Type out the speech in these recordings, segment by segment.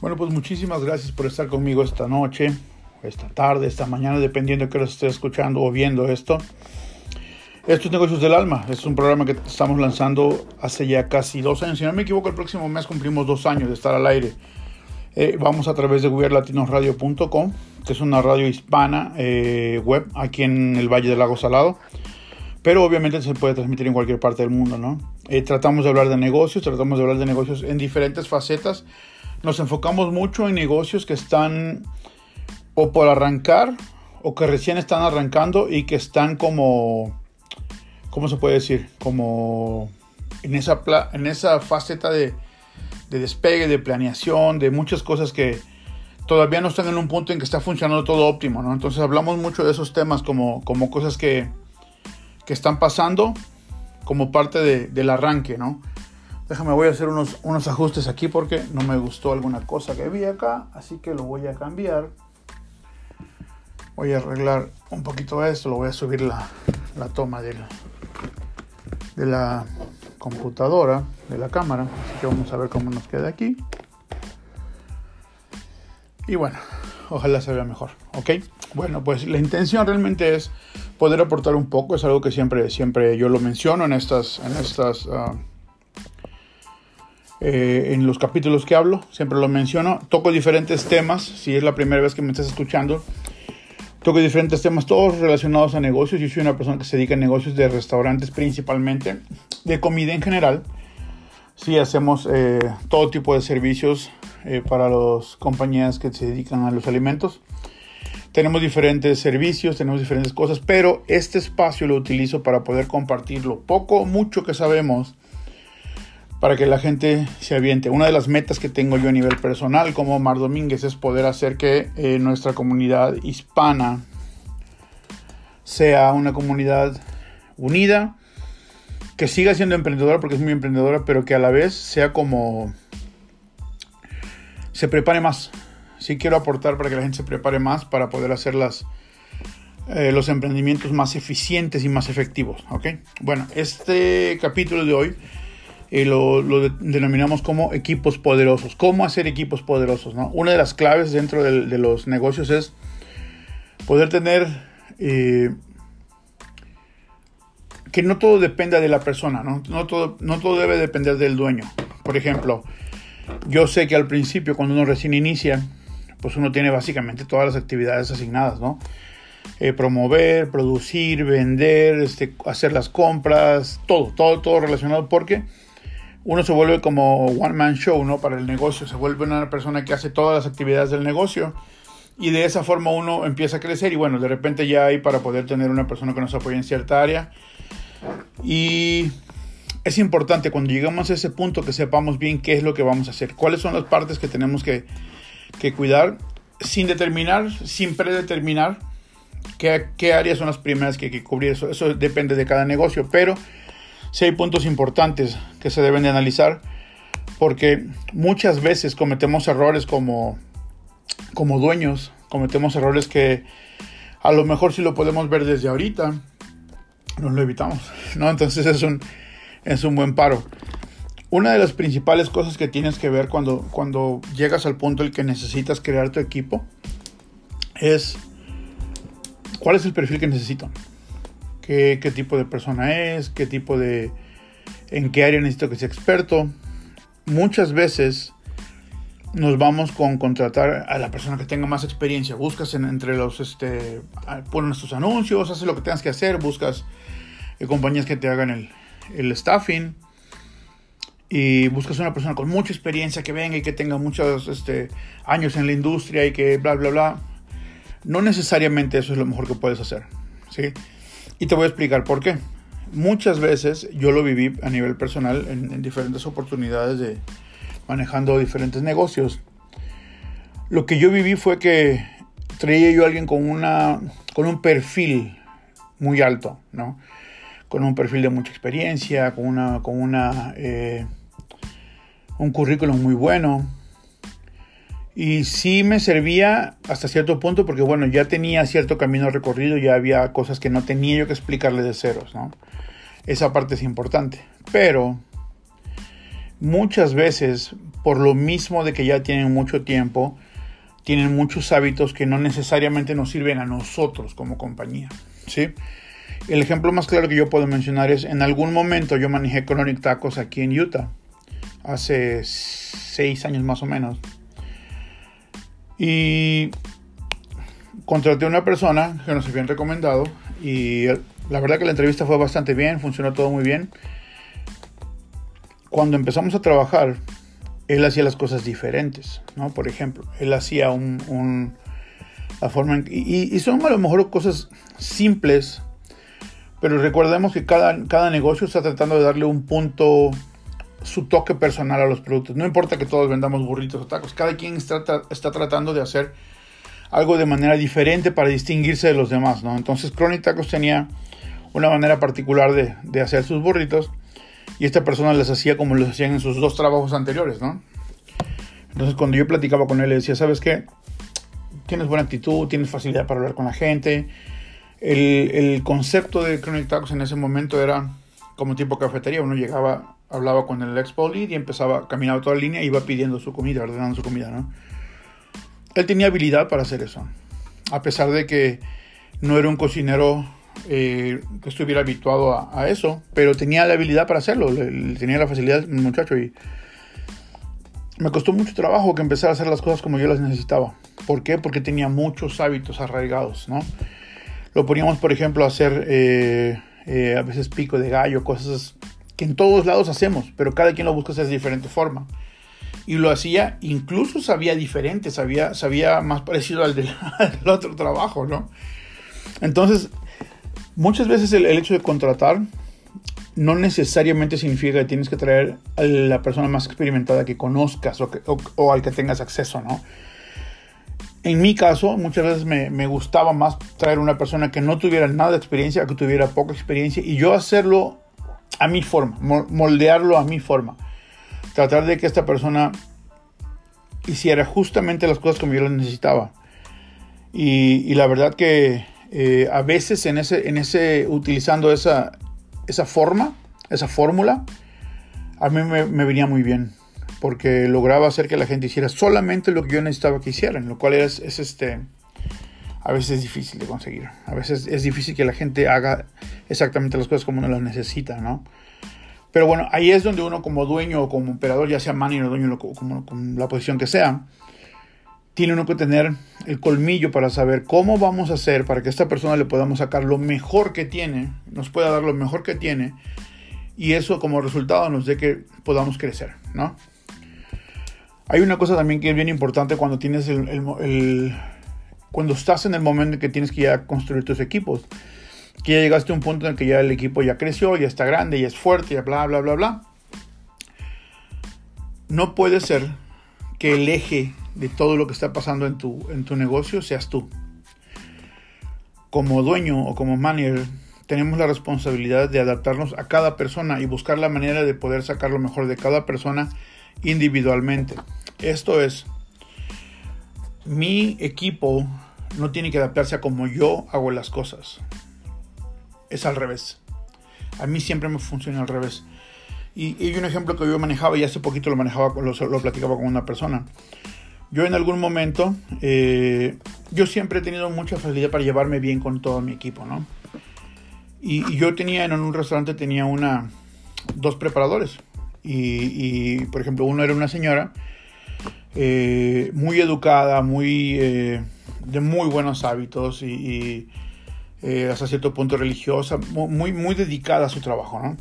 Bueno, pues muchísimas gracias por estar conmigo esta noche, esta tarde, esta mañana, dependiendo de que los esté escuchando o viendo esto. Estos Negocios del Alma es un programa que estamos lanzando hace ya casi dos años. Si no me equivoco, el próximo mes cumplimos dos años de estar al aire. Eh, vamos a través de gobierlatinoradio.com, que es una radio hispana eh, web aquí en el Valle del Lago Salado. Pero obviamente se puede transmitir en cualquier parte del mundo, ¿no? Eh, tratamos de hablar de negocios, tratamos de hablar de negocios en diferentes facetas nos enfocamos mucho en negocios que están o por arrancar o que recién están arrancando y que están como, ¿cómo se puede decir? Como en esa, en esa faceta de, de despegue, de planeación, de muchas cosas que todavía no están en un punto en que está funcionando todo óptimo, ¿no? Entonces hablamos mucho de esos temas como, como cosas que, que están pasando como parte de, del arranque, ¿no? Déjame, voy a hacer unos, unos ajustes aquí porque no me gustó alguna cosa que vi acá, así que lo voy a cambiar. Voy a arreglar un poquito esto, lo voy a subir la, la toma de la, de la computadora, de la cámara, así que vamos a ver cómo nos queda aquí. Y bueno, ojalá se vea mejor, ¿ok? Bueno, pues la intención realmente es poder aportar un poco, es algo que siempre, siempre yo lo menciono en estas, en estas uh, eh, en los capítulos que hablo, siempre lo menciono. Toco diferentes temas, si es la primera vez que me estás escuchando. Toco diferentes temas, todos relacionados a negocios. Yo soy una persona que se dedica a negocios de restaurantes principalmente, de comida en general. Sí, hacemos eh, todo tipo de servicios eh, para las compañías que se dedican a los alimentos. Tenemos diferentes servicios, tenemos diferentes cosas, pero este espacio lo utilizo para poder compartir lo poco, mucho que sabemos para que la gente se aviente. Una de las metas que tengo yo a nivel personal como Mar Domínguez es poder hacer que eh, nuestra comunidad hispana sea una comunidad unida, que siga siendo emprendedora porque es muy emprendedora, pero que a la vez sea como se prepare más. Sí quiero aportar para que la gente se prepare más para poder hacer las, eh, los emprendimientos más eficientes y más efectivos. ¿ok? Bueno, este capítulo de hoy y lo, denominamos como equipos poderosos. ¿Cómo hacer equipos poderosos? ¿no? Una de las claves dentro de, los negocios es poder tener eh, que no todo dependa de la persona, ¿no? No, todo, no todo debe depender del dueño. Por ejemplo, yo sé que al principio cuando uno recién inicia, pues uno tiene básicamente todas las actividades asignadas, ¿no? Eh, promover, producir, vender, este, hacer las compras, todo, todo, todo relacionado porque uno se vuelve como one man show, ¿no? Para el negocio, se vuelve una persona que hace todas las actividades del negocio y de esa forma uno empieza a crecer y bueno, de repente ya hay para poder tener una persona que nos apoye en cierta área y es importante cuando llegamos a ese punto que sepamos bien qué es lo que vamos a hacer, cuáles son las partes que tenemos que, que cuidar sin determinar, sin predeterminar qué, qué áreas son las primeras que hay que cubrir, eso, eso depende de cada negocio, pero si hay puntos importantes que se deben de analizar porque muchas veces cometemos errores como, como dueños, cometemos errores que a lo mejor si lo podemos ver desde ahorita, nos lo evitamos, ¿no? Entonces es un, es un buen paro. Una de las principales cosas que tienes que ver cuando, cuando llegas al punto en que necesitas crear tu equipo es cuál es el perfil que necesito qué, tipo de persona es, qué tipo de... en qué área necesito que sea experto. Muchas veces nos vamos con contratar a la persona que tenga más experiencia. Buscas entre los, este, pones tus anuncios, haces lo que tengas que hacer, buscas eh, compañías que te hagan el, el, staffing y buscas una persona con mucha experiencia que venga y que tenga muchos este, años en la industria y que bla, bla, bla. No necesariamente eso es lo mejor que puedes hacer. ¿sí? Y te voy a explicar por qué. Muchas veces yo lo viví a nivel personal en, diferentes oportunidades de manejando diferentes negocios. Lo que yo viví fue que traía yo a alguien con, una, con un perfil muy alto, ¿no? Con un perfil de mucha experiencia, con una, con una, eh, un currículum muy bueno, y sí me servía hasta cierto punto porque, bueno, ya tenía cierto camino recorrido, ya había cosas que no tenía yo que explicarle de ceros, ¿no? Esa parte es importante. Pero muchas veces, por lo mismo de que ya tienen mucho tiempo, tienen muchos hábitos que no necesariamente nos sirven a nosotros como compañía. ¿sí? El ejemplo más claro que yo puedo mencionar es, en algún momento yo manejé Chronic Tacos aquí en Utah, hace seis años más o menos. Y contraté a una persona que nos habían recomendado y la verdad que la entrevista fue bastante bien, funcionó todo muy bien. Cuando empezamos a trabajar, él hacía las cosas diferentes, ¿no? Por ejemplo, él hacía un, la forma y, son a lo mejor cosas simples, pero recordemos que cada, cada negocio está tratando de darle un punto, su toque personal a los productos. No importa que todos vendamos burritos o tacos, cada quien está, está tratando de hacer algo de manera diferente para distinguirse de los demás, ¿no? Entonces Chronic Tacos tenía una manera particular de, de hacer sus burritos y esta persona les hacía como los hacían en sus dos trabajos anteriores, ¿no? Entonces cuando yo platicaba con él, le decía, ¿sabes qué? Tienes buena actitud, tienes facilidad para hablar con la gente. El, el concepto de Chronic Tacos en ese momento era como tipo cafetería. Uno llegaba, hablaba con el expo lead y empezaba, caminaba toda la línea y iba pidiendo su comida, ordenando su comida, ¿no? Él tenía habilidad para hacer eso. A pesar de que no era un cocinero eh, que estuviera habituado a, eso, pero tenía la habilidad para hacerlo, tenía la facilidad muchacho y me costó mucho trabajo que empezara a hacer las cosas como yo las necesitaba. ¿Por qué? Porque tenía muchos hábitos arraigados, ¿no? Lo poníamos, por ejemplo, a hacer eh, eh, a veces pico de gallo, cosas que en todos lados hacemos, pero cada quien lo busca hacer de diferente forma. Y lo hacía, incluso sabía diferente, sabía, sabía más parecido al del, al otro trabajo, ¿no? Entonces, Muchas veces el, hecho de contratar no necesariamente significa que tienes que traer a la persona más experimentada que conozcas o, al que tengas acceso, ¿no? En mi caso, muchas veces me, gustaba más traer una persona que no tuviera nada de experiencia, que tuviera poca experiencia, y yo hacerlo a mi forma, moldearlo a mi forma. Tratar de que esta persona hiciera justamente las cosas como yo las necesitaba. y la verdad que eh, a veces en ese, en ese, utilizando esa, esa forma, esa fórmula, a mí me, venía muy bien, porque lograba hacer que la gente hiciera solamente lo que yo necesitaba que hicieran, lo cual es, es este, a veces es difícil de conseguir, a veces es difícil que la gente haga exactamente las cosas como uno las necesita, ¿no? Pero bueno, ahí es donde uno como dueño o como operador, ya sea manager o dueño, como, como la posición que sea, tiene uno que tener el colmillo para saber cómo vamos a hacer para que a esta persona le podamos sacar lo mejor que tiene, nos pueda dar lo mejor que tiene y eso como resultado nos dé que podamos crecer, ¿no? Hay una cosa también que es bien importante cuando tienes el, cuando estás en el momento en que tienes que ya construir tus equipos, que ya llegaste a un punto en el que ya el equipo ya creció, ya está grande, ya es fuerte, ya bla bla bla bla. No puede ser que el eje de todo lo que está pasando en tu, en tu negocio seas tú. Como dueño o como manager, tenemos la responsabilidad de adaptarnos a cada persona y buscar la manera de poder sacar lo mejor de cada persona individualmente. Esto es, mi equipo no tiene que adaptarse a como yo hago las cosas. Es al revés. A mí siempre me funciona al revés. Y, hay un ejemplo que yo manejaba y hace poquito lo manejaba, lo, lo platicaba con una persona. Yo en algún momento, eh, yo siempre he tenido mucha facilidad para llevarme bien con todo mi equipo, ¿no? Y, yo tenía en un restaurante, tenía una, dos preparadores. Y, por ejemplo, uno era una señora eh, muy educada, muy, eh, de muy buenos hábitos y, hasta cierto punto religiosa, muy, muy dedicada a su trabajo, ¿no?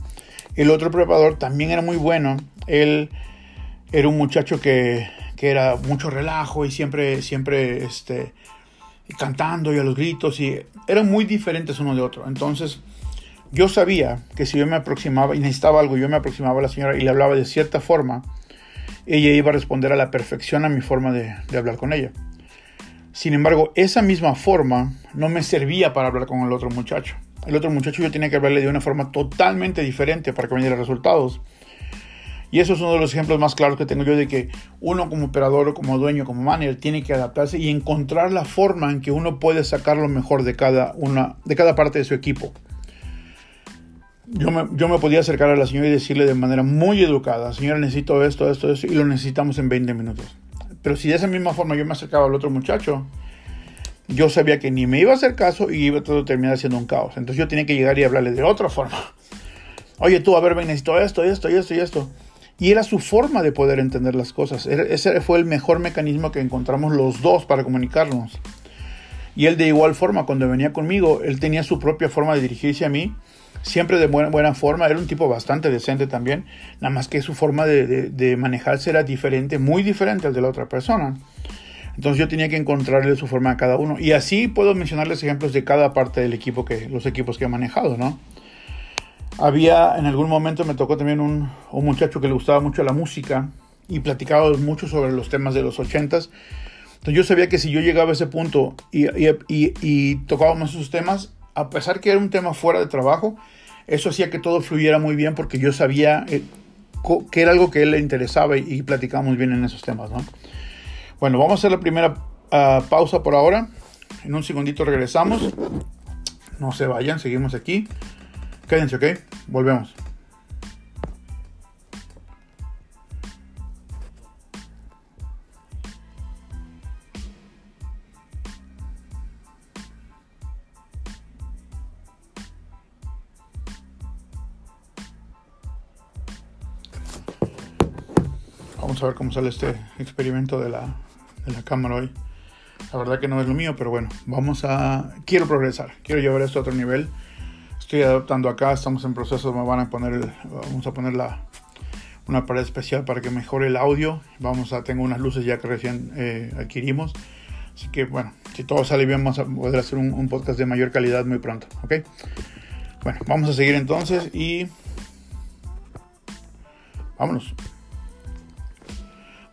El otro preparador también era muy bueno. Él era un muchacho que que era mucho relajo y siempre, siempre este, cantando y a los gritos y eran muy diferentes uno de otro. Entonces yo sabía que si yo me aproximaba y necesitaba algo, yo me aproximaba a la señora y le hablaba de cierta forma, ella iba a responder a la perfección a mi forma de, de hablar con ella. Sin embargo, esa misma forma no me servía para hablar con el otro muchacho. El otro muchacho yo tenía que hablarle de una forma totalmente diferente para que me diera resultados. Y eso es uno de los ejemplos más claros que tengo yo de que uno como operador, como dueño, como manager, tiene que adaptarse y encontrar la forma en que uno puede sacar lo mejor de cada, una, de cada parte de su equipo. yo me, yo me podía acercar a la señora y decirle de manera muy educada, señora, necesito esto, esto, esto, y lo necesitamos en 20 minutos. Pero si de esa misma forma yo me acercaba al otro muchacho, yo sabía que ni me iba a hacer caso y iba a terminar siendo un caos. Entonces yo tenía que llegar y hablarle de otra forma. Oye, tú, a ver, ven, necesito esto, esto, esto y esto. Y era su forma de poder entender las cosas. Ese fue el mejor mecanismo que encontramos los dos para comunicarnos. Y él de igual forma, cuando venía conmigo, él tenía su propia forma de dirigirse a mí, siempre de buena, buena forma, era un tipo bastante decente también, nada más que su forma de, de, manejarse era diferente, muy diferente al de la otra persona. Entonces yo tenía que encontrarle su forma a cada uno. Y así puedo mencionarles ejemplos de cada parte del equipo, que los equipos que he manejado, ¿no? Había, en algún momento me tocó también un, un muchacho que le gustaba mucho la música y platicaba mucho sobre los temas de los ochentas entonces yo sabía que si yo llegaba a ese punto y, y, y, tocábamos esos temas, a pesar que era un tema fuera de trabajo, eso hacía que todo fluyera muy bien porque yo sabía eh, que era algo que a él le interesaba y, y platicábamos bien en esos temas. ¿no? Bueno, vamos a hacer la primera uh, pausa por ahora. En un segundito regresamos. No se vayan, seguimos aquí. Quédense, ¿ok? Volvemos. A ver cómo sale este experimento de la, de la cámara hoy. La verdad que no es lo mío, pero bueno, vamos a... Quiero progresar, quiero llevar esto a otro nivel. Estoy adaptando acá, estamos en proceso, me van a poner, vamos a poner la, una pared especial para que mejore el audio. Vamos a, tengo unas luces ya que recién eh, adquirimos. Así que bueno, si todo sale bien, vamos a poder hacer un, un podcast de mayor calidad muy pronto, ¿ok? Bueno, vamos a seguir entonces y... Vámonos.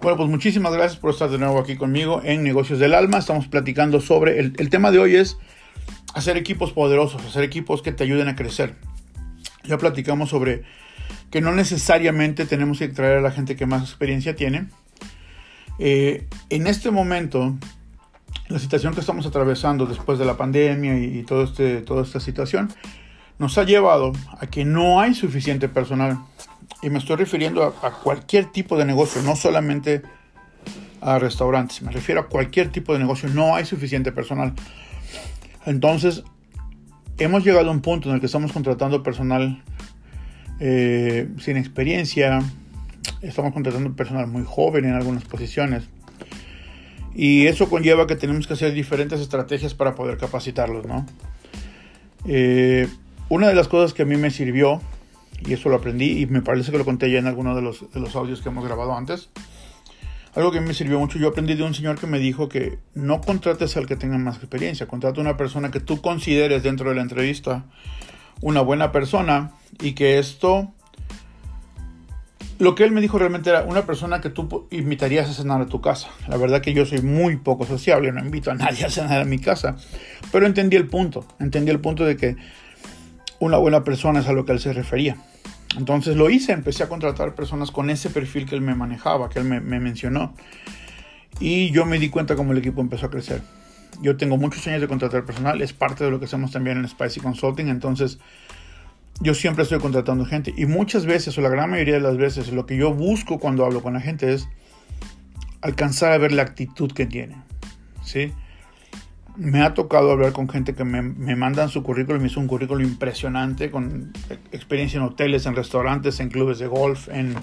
Bueno, pues muchísimas gracias por estar de nuevo aquí conmigo en Negocios del Alma. Estamos platicando sobre el, tema de hoy es hacer equipos poderosos, hacer equipos que te ayuden a crecer. Ya platicamos sobre que no necesariamente tenemos que traer a la gente que más experiencia tiene. Eh, en este momento, la situación que estamos atravesando después de la pandemia y, todo este, toda esta situación nos ha llevado a que no hay suficiente personal y me estoy refiriendo a, cualquier tipo de negocio, no solamente a restaurantes, me refiero a cualquier tipo de negocio, no hay suficiente personal. Entonces, hemos llegado a un punto en el que estamos contratando personal eh, sin experiencia, estamos contratando personal muy joven en algunas posiciones. Y eso conlleva que tenemos que hacer diferentes estrategias para poder capacitarlos, ¿no? Eh, una de las cosas que a mí me sirvió y eso lo aprendí y me parece que lo conté ya en alguno de los, de los audios que hemos grabado antes. Algo que me sirvió mucho, yo aprendí de un señor que me dijo que no contrates al que tenga más experiencia, contrata a una persona que tú consideres dentro de la entrevista una buena persona y que esto, lo que él me dijo realmente era una persona que tú invitarías a cenar a tu casa. La verdad que yo soy muy poco sociable, no invito a nadie a cenar a mi casa, pero entendí el punto, entendí el punto de que una buena persona es a lo que él se refería. Entonces lo hice, empecé a contratar personas con ese perfil que él me manejaba, que él me, mencionó. Y yo me di cuenta cómo el equipo empezó a crecer. Yo tengo muchos años de contratar personal, es parte de lo que hacemos también en Spicy Consulting, entonces yo siempre estoy contratando gente. Y muchas veces, o la gran mayoría de las veces, lo que yo busco cuando hablo con la gente es alcanzar a ver la actitud que tiene. ¿sí? Me ha tocado hablar con gente que me, me mandan su currículum, me hizo un currículum impresionante con experiencia en hoteles, en restaurantes, en clubes de golf, en,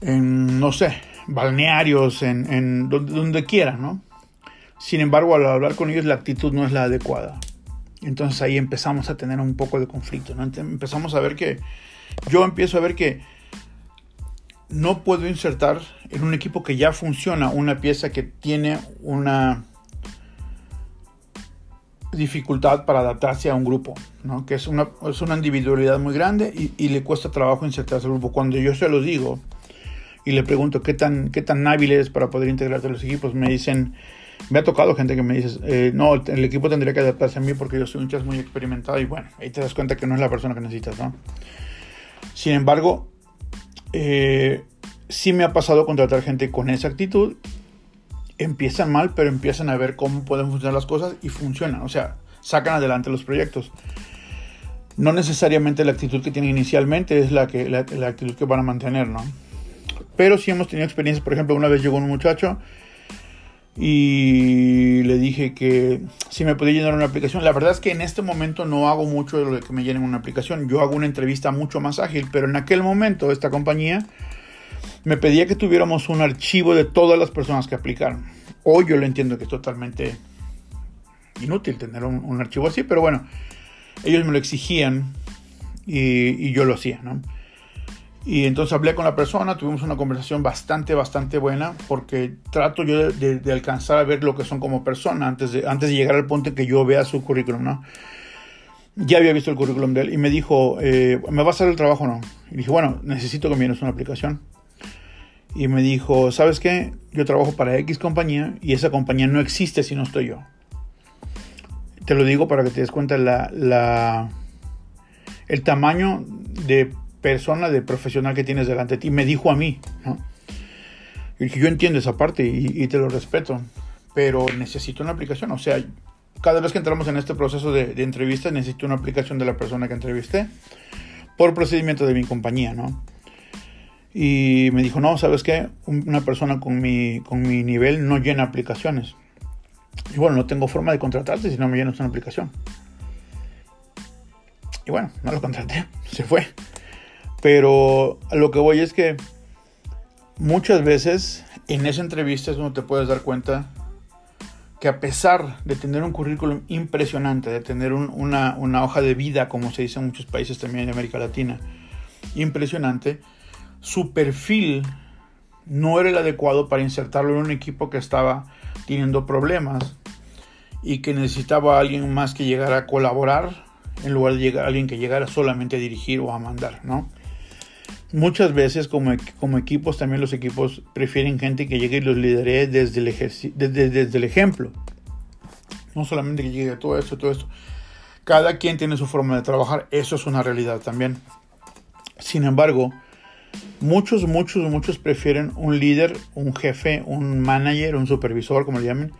en no sé, balnearios, en, en donde, donde quiera, ¿no? Sin embargo, al hablar con ellos la actitud no es la adecuada. Entonces ahí empezamos a tener un poco de conflicto, ¿no? Empezamos a ver que, yo empiezo a ver que no puedo insertar en un equipo que ya funciona una pieza que tiene una dificultad para adaptarse a un grupo, ¿no? que es una, es una individualidad muy grande y, y, le cuesta trabajo insertarse al grupo. Cuando yo se los digo y le pregunto qué tan, qué tan hábil eres para poder integrarte a los equipos, me dicen, me ha tocado gente que me dice, eh, no, el equipo tendría que adaptarse a mí porque yo soy un chas muy experimentado y bueno, ahí te das cuenta que no es la persona que necesitas, ¿no? Sin embargo, eh, sí me ha pasado contratar gente con esa actitud empiezan mal, pero empiezan a ver cómo pueden funcionar las cosas y funcionan. O sea, sacan adelante los proyectos. no necesariamente la actitud que tienen inicialmente es la, que, la, actitud que van a mantener, ¿no? Pero sí hemos tenido experiencias, por ejemplo, una vez llegó un muchacho y le dije que si me podía llenar una aplicación. La verdad es que en este momento no hago mucho de lo que me llenen una aplicación. Yo hago una entrevista mucho más ágil, pero en aquel momento esta compañía me pedía que tuviéramos un archivo de todas las personas que aplicaron. Hoy yo lo entiendo que es totalmente inútil tener un, archivo así, pero bueno, ellos me lo exigían y, yo lo hacía, ¿no? Y entonces hablé con la persona, tuvimos una conversación bastante, bastante buena, porque trato yo de, alcanzar a ver lo que son como persona antes de, antes de llegar al punto en que yo vea su currículum, ¿no? Ya había visto el currículum de él y me dijo, eh, ¿me va a hacer el trabajo o no? Y dije, bueno, necesito que me una aplicación. Y me dijo, ¿sabes qué? Yo trabajo para X compañía y esa compañía no existe si no estoy yo. Te lo digo para que te des cuenta la, la, el tamaño de persona, de profesional que tienes delante de ti. Me dijo a mí, ¿no? Y yo entiendo esa parte y, te lo respeto, pero necesito una aplicación. O sea, cada vez que entramos en este proceso de, de entrevista, necesito una aplicación de la persona que entrevisté por procedimiento de mi compañía, ¿no? Y me dijo, no, ¿sabes qué? Una persona con mi, con mi nivel no llena aplicaciones. Y bueno, no tengo forma de contratarte si no me llenas una aplicación. Y bueno, no lo contraté, se fue. Pero lo que voy es que muchas veces en esa entrevista es donde te puedes dar cuenta que a pesar de tener un currículum impresionante, de tener una, una, hoja de vida, como se dice en muchos países también en América Latina, impresionante, su perfil no era el adecuado para insertarlo en un equipo que estaba teniendo problemas y que necesitaba a alguien más que llegara a colaborar en lugar de alguien que llegara solamente a dirigir o a mandar, ¿no? Muchas veces como, como equipos, también los equipos prefieren gente que llegue y los lidere desde el, desde, desde el ejemplo. No solamente que llegue todo esto, todo esto. Cada quien tiene su forma de trabajar, eso es una realidad también. Sin embargo, muchos, muchos, muchos prefieren un líder, un jefe, un manager, un supervisor, como le llamen,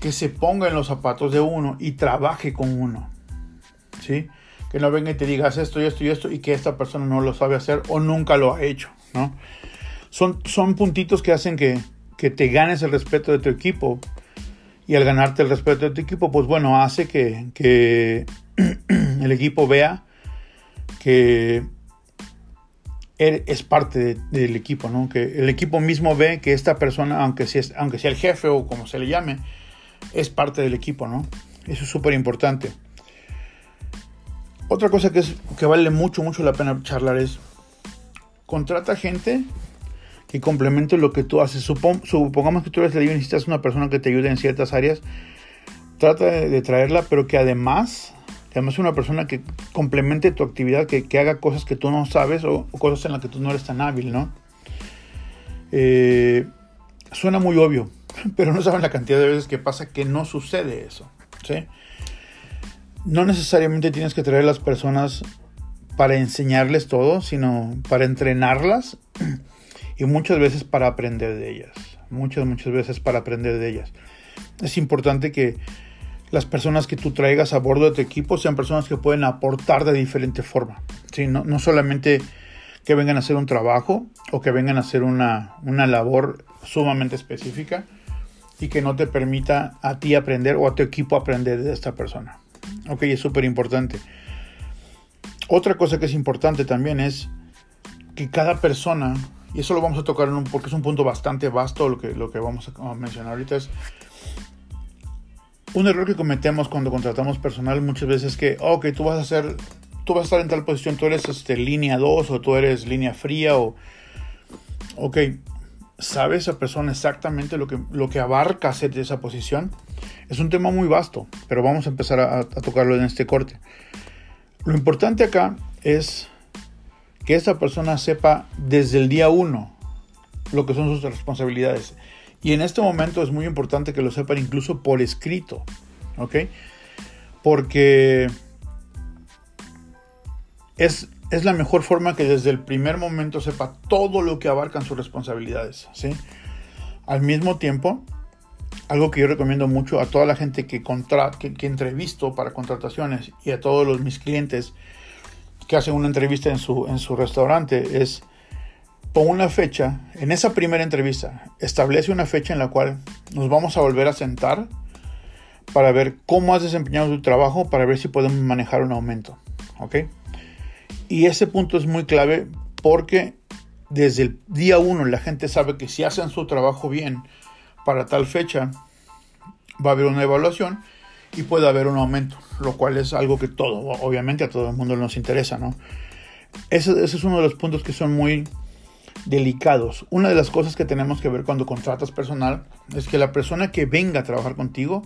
que se ponga en los zapatos de uno y trabaje con uno. ¿Sí? Que no venga y te digas esto y esto y esto y que esta persona no lo sabe hacer o nunca lo ha hecho, ¿no? Son, son puntitos que hacen que, que te ganes el respeto de tu equipo y al ganarte el respeto de tu equipo, pues bueno, hace que, que el equipo vea que es parte del equipo, ¿no? Que el equipo mismo ve que esta persona, aunque sea, aunque el jefe o como se le llame, es parte del equipo, ¿no? Eso es súper importante. Otra cosa que, es, que vale mucho, mucho la pena charlar es, contrata gente que complemente lo que tú haces. supongamos que tú eres el y necesitas una persona que te ayude en ciertas áreas. Trata de traerla, pero que además además una persona que complemente tu actividad, que, haga cosas que tú no sabes o, cosas en las que tú no eres tan hábil, ¿no? Eh, suena muy obvio, pero no saben la cantidad de veces que pasa que no sucede eso, ¿sí? No necesariamente tienes que traer a las personas para enseñarles todo, sino para entrenarlas y muchas veces para aprender de ellas. Muchas, muchas veces para aprender de ellas. Es importante que las personas que tú traigas a bordo de tu equipo sean personas que pueden aportar de diferente forma. ¿sí? No, no solamente que vengan a hacer un trabajo o que vengan a hacer una, una labor sumamente específica y que no te permita a ti aprender o a tu equipo aprender de esta persona. Ok, es súper importante. Otra cosa que es importante también es que cada persona, y eso lo vamos a tocar porque es un punto bastante vasto lo que, lo que vamos a mencionar ahorita, es un error que cometemos cuando contratamos personal muchas veces es que, ok, tú vas a hacer, tú vas a estar en tal posición, tú eres este, línea 2 o tú eres línea fría o, ok, ¿sabe esa persona exactamente lo que, lo que abarca hacer esa posición? Es un tema muy vasto, pero vamos a empezar a, a tocarlo en este corte. Lo importante acá es que esta persona sepa desde el día 1 lo que son sus responsabilidades. Y en este momento es muy importante que lo sepan incluso por escrito, ¿ok? Porque es, es la mejor forma que desde el primer momento sepa todo lo que abarcan sus responsabilidades, ¿sí? Al mismo tiempo, algo que yo recomiendo mucho a toda la gente que, que entrevisto para contrataciones y a todos los, mis clientes que hacen una entrevista en su, en su restaurante es pon una fecha, en esa primera entrevista, establece una fecha en la cual nos vamos a volver a sentar para ver cómo has desempeñado tu trabajo, para ver si podemos manejar un aumento. ¿Ok? Y ese punto es muy clave porque desde el día uno la gente sabe que si hacen su trabajo bien para tal fecha, va a haber una evaluación y puede haber un aumento, lo cual es algo que todo, obviamente a todo el mundo nos interesa, ¿no? Ese, ese es uno de los puntos que son muy delicados. Una de las cosas que tenemos que ver cuando contratas personal es que la persona que venga a trabajar contigo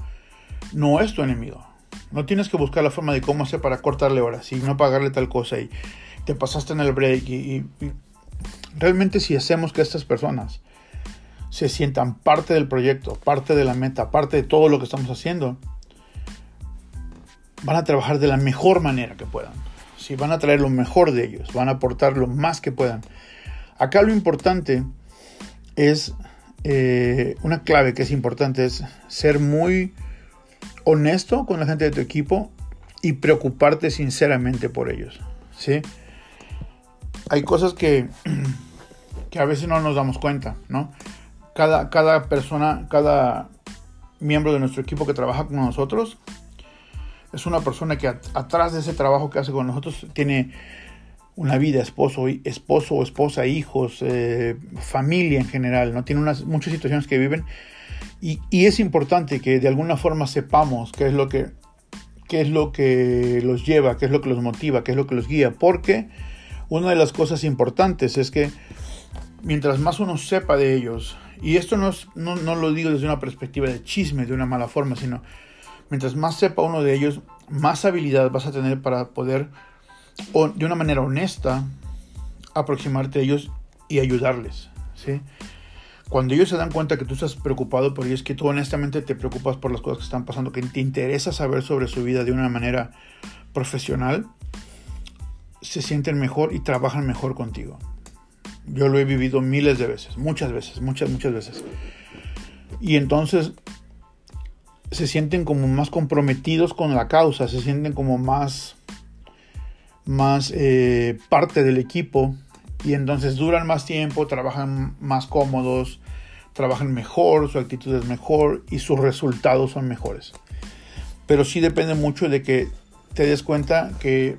no es tu enemigo. No tienes que buscar la forma de cómo hacer para cortarle horas y no pagarle tal cosa y te pasaste en el break. Y, realmente si hacemos que estas personas se sientan parte del proyecto, parte de la meta, parte de todo lo que estamos haciendo, van a trabajar de la mejor manera que puedan. Si van a traer lo mejor de ellos, van a aportar lo más que puedan. Acá lo importante es, eh, una clave que es importante es ser muy honesto con la gente de tu equipo y preocuparte sinceramente por ellos. ¿sí? Hay cosas que, que a veces no nos damos cuenta, ¿no? Cada, cada persona, cada miembro de nuestro equipo que trabaja con nosotros es una persona que atrás de ese trabajo que hace con nosotros tiene una vida, esposo, esposo o esposa, hijos, eh, familia en general, ¿no? Tiene muchas situaciones que viven y, es importante que de alguna forma sepamos qué es lo que qué es lo que los lleva, qué es lo que los motiva, qué es lo que los guía, porque una de las cosas importantes es que mientras más uno sepa de ellos, y esto no, no, no lo digo desde una perspectiva de chisme, de una mala forma, sino mientras más sepa uno de ellos, más habilidad vas a tener para poder, de una manera honesta, aproximarte a ellos y ayudarles. Cuando ellos se dan cuenta que tú estás preocupado por ellos, que tú honestamente te preocupas por las cosas que están pasando, que te interesa saber sobre su vida de una manera profesional, se sienten mejor y trabajan mejor contigo. Yo lo he vivido miles de veces, muchas veces, muchas, muchas veces. Y entonces se sienten como más comprometidos con la causa, se sienten como más, más eh, parte del equipo y entonces duran más tiempo, trabajan más cómodos, trabajan mejor, su actitud es mejor y sus resultados son mejores. Pero sí depende mucho de que te des cuenta que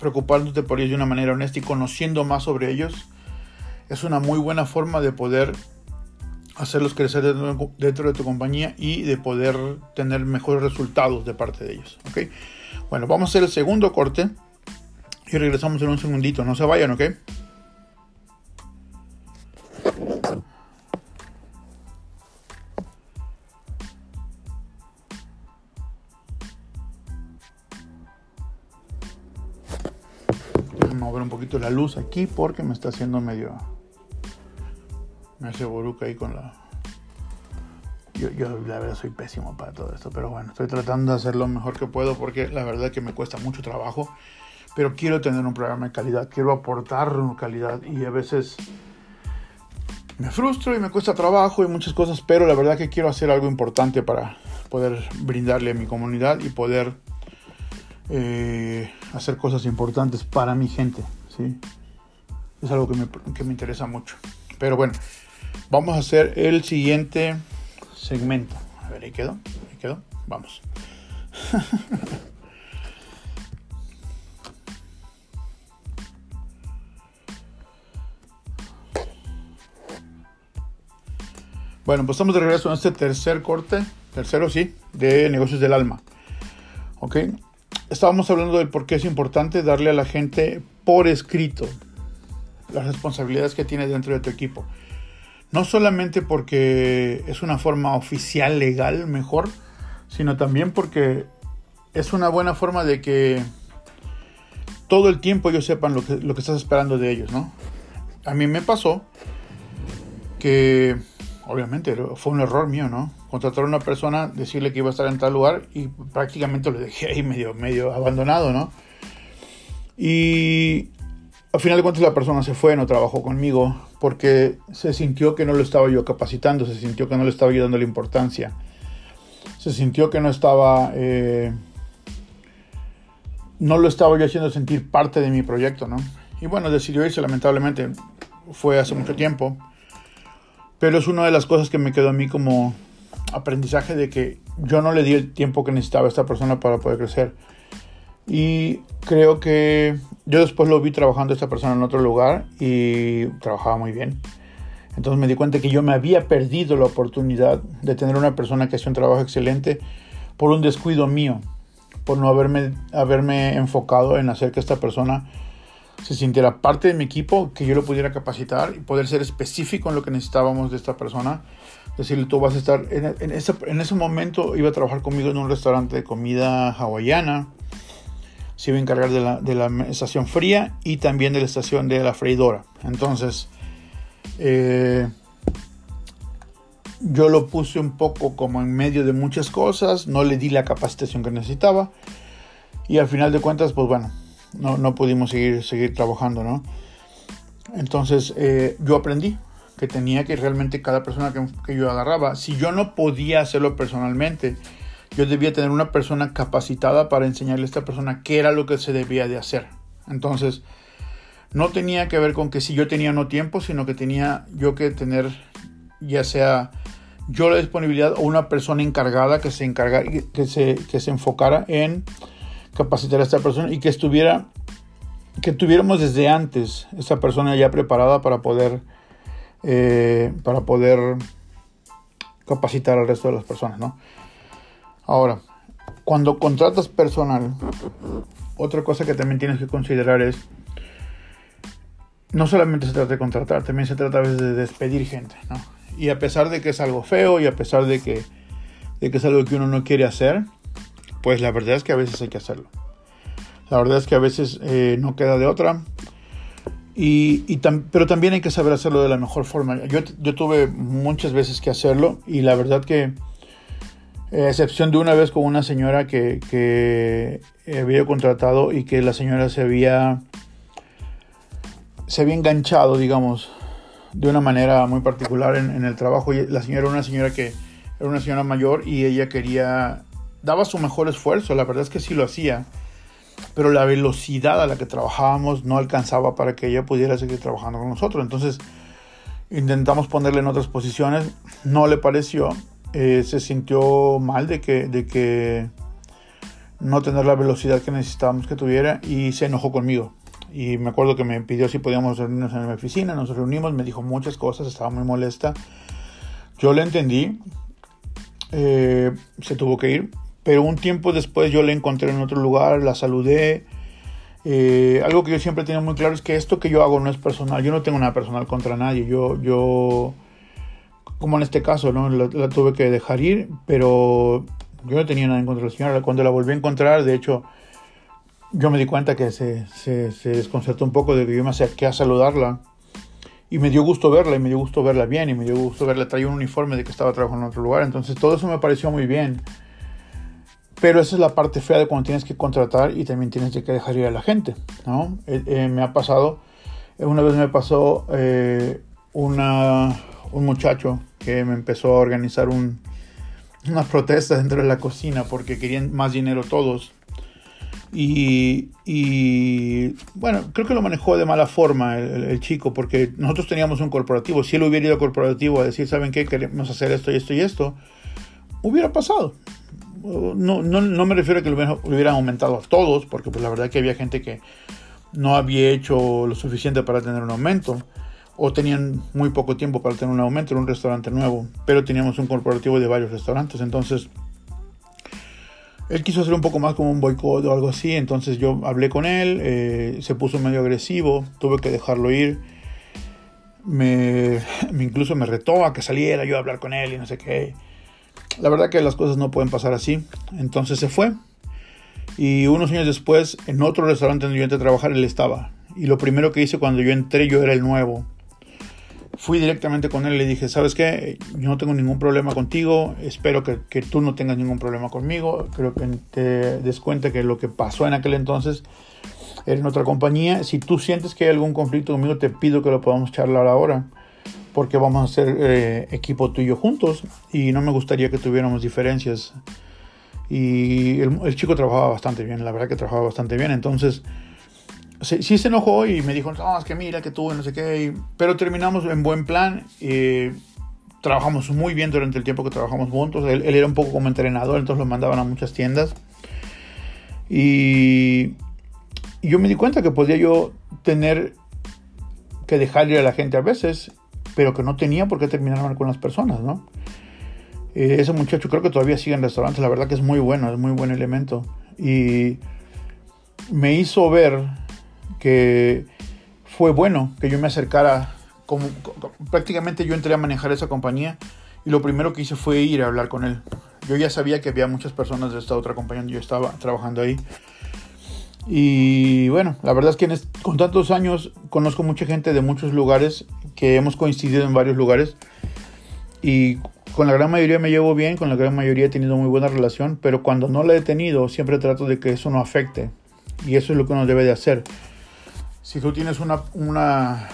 preocupándote por ellos de una manera honesta y conociendo más sobre ellos es una muy buena forma de poder hacerlos crecer dentro de tu compañía y de poder tener mejores resultados de parte de ellos. ¿ok? Bueno, vamos a hacer el segundo corte y regresamos en un segundito. No se vayan, ¿ok? Mover un poquito la luz aquí porque me está haciendo medio... Me hace boruca ahí con la... Yo, yo, la verdad soy pésimo para todo esto, pero bueno, estoy tratando de hacer lo mejor que puedo porque la verdad que me cuesta mucho trabajo pero quiero tener un programa de calidad, quiero aportar calidad y a veces me frustro y me cuesta trabajo y muchas cosas, pero la verdad que quiero hacer algo importante para poder brindarle a mi comunidad y poder eh, hacer cosas importantes para mi gente, ¿sí? Es algo que me, que me interesa mucho. Pero bueno, vamos a hacer el siguiente segmento. A ver, ahí quedó, ahí quedó, vamos. Bueno, pues estamos de regreso en este tercer corte, tercero sí, de negocios del alma. ¿Ok? Estábamos hablando de por qué es importante darle a la gente por escrito las responsabilidades que tiene dentro de tu equipo. No solamente porque es una forma oficial, legal, mejor, sino también porque es una buena forma de que todo el tiempo ellos sepan lo que, lo que estás esperando de ellos, ¿no? A mí me pasó que obviamente, fue un error mío, ¿no? Contratar a una persona, decirle que iba a estar en tal lugar y prácticamente lo dejé ahí medio, medio abandonado, ¿no? Y al final de cuentas la persona se fue, no trabajó conmigo, porque se sintió que no lo estaba yo capacitando, se sintió que no le estaba yo dando la importancia, se sintió que no estaba, eh, no lo estaba yo haciendo sentir parte de mi proyecto, ¿no? Y bueno, decidió irse, lamentablemente, fue hace mucho tiempo, pero es una de las cosas que me quedó a mí como aprendizaje de que yo no le di el tiempo que necesitaba a esta persona para poder crecer. Y creo que yo después lo vi trabajando esta persona en otro lugar y trabajaba muy bien. Entonces me di cuenta que yo me había perdido la oportunidad de tener una persona que hacía un trabajo excelente por un descuido mío, por no haberme, haberme enfocado en hacer que esta persona se sintiera parte de mi equipo, que yo lo pudiera capacitar y poder ser específico en lo que necesitábamos de esta persona. Decirle, tú vas a estar, en, ese, en ese momento iba a trabajar conmigo en un restaurante de comida hawaiana se iba a encargar de la, de la, estación fría y también de la estación de la freidora. Entonces, eh, yo lo puse un poco como en medio de muchas cosas, no le di la capacitación que necesitaba y al final de cuentas, pues bueno, no, no pudimos seguir, seguir trabajando, ¿no? Entonces, eh, yo aprendí que tenía que realmente cada persona que, yo agarraba, si yo no podía hacerlo personalmente, yo debía tener una persona capacitada para enseñarle a esta persona qué era lo que se debía de hacer. Entonces, no tenía que ver con que si yo tenía no tiempo, sino que tenía yo que tener ya sea yo la disponibilidad o una persona encargada que se encarga, que se, que se enfocara en capacitar a esta persona y que estuviera, que tuviéramos desde antes esta persona ya preparada para poder, eh, para poder capacitar al resto de las personas, ¿no? Ahora, cuando contratas personal, otra cosa que también tienes que considerar es, no solamente se trata de contratar, también se trata a veces de despedir gente, ¿no? Y a pesar de que es algo feo y a pesar de que, de que es algo que uno no quiere hacer, pues la verdad es que a veces hay que hacerlo. La verdad es que a veces eh, no queda de otra. Y, y tam pero también hay que saber hacerlo de la mejor forma. Yo, yo tuve muchas veces que hacerlo y la verdad que eh, excepción de una vez con una señora que, que había contratado y que la señora se había, se había enganchado, digamos, de una manera muy particular en, en el trabajo. La señora era una señora que era una señora mayor y ella quería, daba su mejor esfuerzo, la verdad es que sí lo hacía, pero la velocidad a la que trabajábamos no alcanzaba para que ella pudiera seguir trabajando con nosotros. Entonces intentamos ponerle en otras posiciones, no le pareció eh, se sintió mal de que, de que no tener la velocidad que necesitábamos que tuviera y se enojó conmigo. Y me acuerdo que me pidió si podíamos reunirnos en mi oficina, nos reunimos, me dijo muchas cosas, estaba muy molesta. Yo le entendí, eh, se tuvo que ir, pero un tiempo después yo le encontré en otro lugar, la saludé. Eh, algo que yo siempre he tenido muy claro es que esto que yo hago no es personal, yo no tengo nada personal contra nadie, yo, yo como en este caso, ¿no? La, tuve que dejar ir, pero yo no tenía nada en contra de la señora. Cuando la volví a encontrar, de hecho, yo me di cuenta que se, se, se desconcertó un poco de que yo me acerqué a saludarla. Y me dio gusto verla, y me dio gusto verla bien, y me dio gusto verla. Traía un uniforme de que estaba trabajando en otro lugar. Entonces todo eso me pareció muy bien. Pero esa es la parte fea de cuando tienes que contratar y también tienes que dejar ir a la gente, ¿no? Eh, eh, me ha pasado, una vez me pasó eh, un muchacho que me empezó a organizar un, unas protestas dentro de la cocina porque querían más dinero todos. Y, y, bueno, creo que lo manejó de mala forma el, chico, porque nosotros teníamos un corporativo. Si él hubiera ido al corporativo a decir, ¿saben qué? Queremos hacer esto y esto y esto, hubiera pasado. No, no, no me refiero a que lo hubieran, aumentado a todos, porque pues la verdad que había gente que no había hecho lo suficiente para tener un aumento o tenían muy poco tiempo para tener un aumento en un restaurante nuevo, pero teníamos un corporativo de varios restaurantes, entonces él quiso hacer un poco más como un boicot o algo así, entonces yo hablé con él, eh, se puso medio agresivo, tuve que dejarlo ir, me, incluso me retó a que saliera yo a hablar con él y no sé qué. La verdad que las cosas no pueden pasar así, entonces se fue. Y unos años después, en otro restaurante donde yo entré a trabajar, él estaba. Y lo primero que hice cuando yo entré, yo era el nuevo fui directamente con él y le dije, ¿sabes qué? Yo no tengo ningún problema contigo, espero que, que, tú no tengas ningún problema conmigo, creo que te des cuenta que lo que pasó en aquel entonces era en otra compañía. Si tú sientes que hay algún conflicto conmigo, te pido que lo podamos charlar ahora, porque vamos a hacer eh, equipo tuyo juntos y no me gustaría que tuviéramos diferencias. Y el, chico trabajaba bastante bien, la verdad que trabajaba bastante bien, entonces sí, se enojó y me dijo, no, es que mira que tú, no sé qué, pero terminamos en buen plan. Eh, trabajamos muy bien durante el tiempo que trabajamos juntos. Él, él, era un poco como entrenador, entonces lo mandaban a muchas tiendas. Y y yo me di cuenta que podía yo tener que dejar ir a la gente a veces, pero que no tenía por qué terminar mal con las personas, ¿no? Eh, ese muchacho creo que todavía sigue en restaurantes, la verdad que es muy bueno, es muy buen elemento. Y me hizo ver que fue bueno que yo me acercara, como, prácticamente yo entré a manejar esa compañía y lo primero que hice fue ir a hablar con él. Yo ya sabía que había muchas personas de esta otra compañía donde yo estaba trabajando ahí y bueno, la verdad es que con tantos años conozco mucha gente de muchos lugares que hemos coincidido en varios lugares y con la gran mayoría me llevo bien, con la gran mayoría he tenido muy buena relación, pero cuando no la he tenido siempre trato de que eso no afecte y eso es lo que uno debe de hacer. Si tú tienes una, una,